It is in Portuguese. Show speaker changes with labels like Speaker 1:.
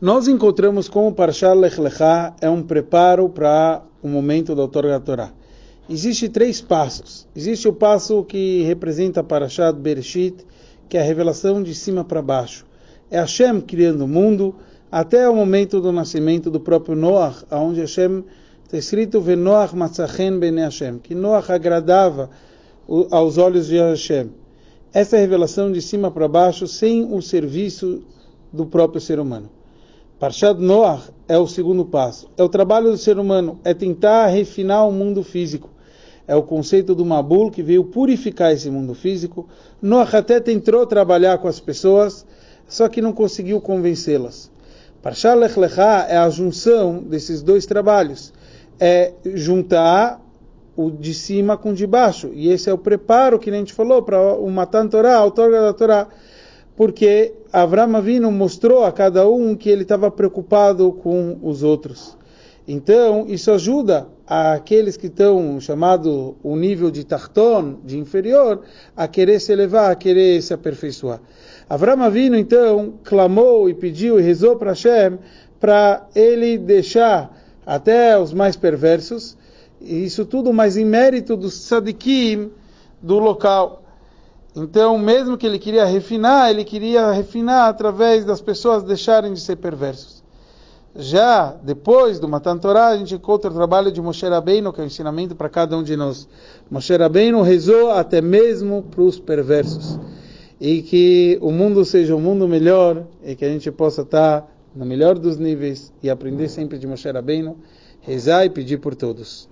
Speaker 1: Nós encontramos como Parshah Lech Lechá é um preparo para o momento da outorga da Torá. Existem três passos. Existe o passo que representa Parashat Bereshit, que é a revelação de cima para baixo. É Hashem criando o mundo até o momento do nascimento do próprio Noach, onde Hashem está escrito Venoach Matzachen Bene Hashem, que Noach agradava aos olhos de Hashem. Essa é revelação de cima para baixo, sem o serviço do próprio ser humano. Parshat Noach é o segundo passo. É o trabalho do ser humano, é tentar refinar o mundo físico. É o conceito do Mabul que veio purificar esse mundo físico. Noach até tentou trabalhar com as pessoas, só que não conseguiu convencê-las. Parshat Lech Lechá é a junção desses dois trabalhos. É juntar o de cima com o de baixo. E esse é o preparo que a gente falou para o Matan Torá, a outorga da Torá porque Avram Avinu mostrou a cada um que ele estava preocupado com os outros. Então, isso ajuda aqueles que estão chamado o nível de Tarton, de inferior, a querer se elevar, a querer se aperfeiçoar. Avram Avinu, então, clamou e pediu e rezou para Hashem para ele deixar até os mais perversos, e isso tudo mais em mérito dos sadikim do local. Então, mesmo que ele queria refinar, ele queria refinar através das pessoas deixarem de ser perversos. Já depois do Matan Torah, a gente encontra o trabalho de Moshe Rabbeinu, que é o um ensinamento para cada um de nós. Moshe Rabbeinu rezou até mesmo para os perversos. E que o mundo seja um mundo melhor, e que a gente possa estar no melhor dos níveis e aprender sempre de Moshe Rabbeinu, rezar e pedir por todos.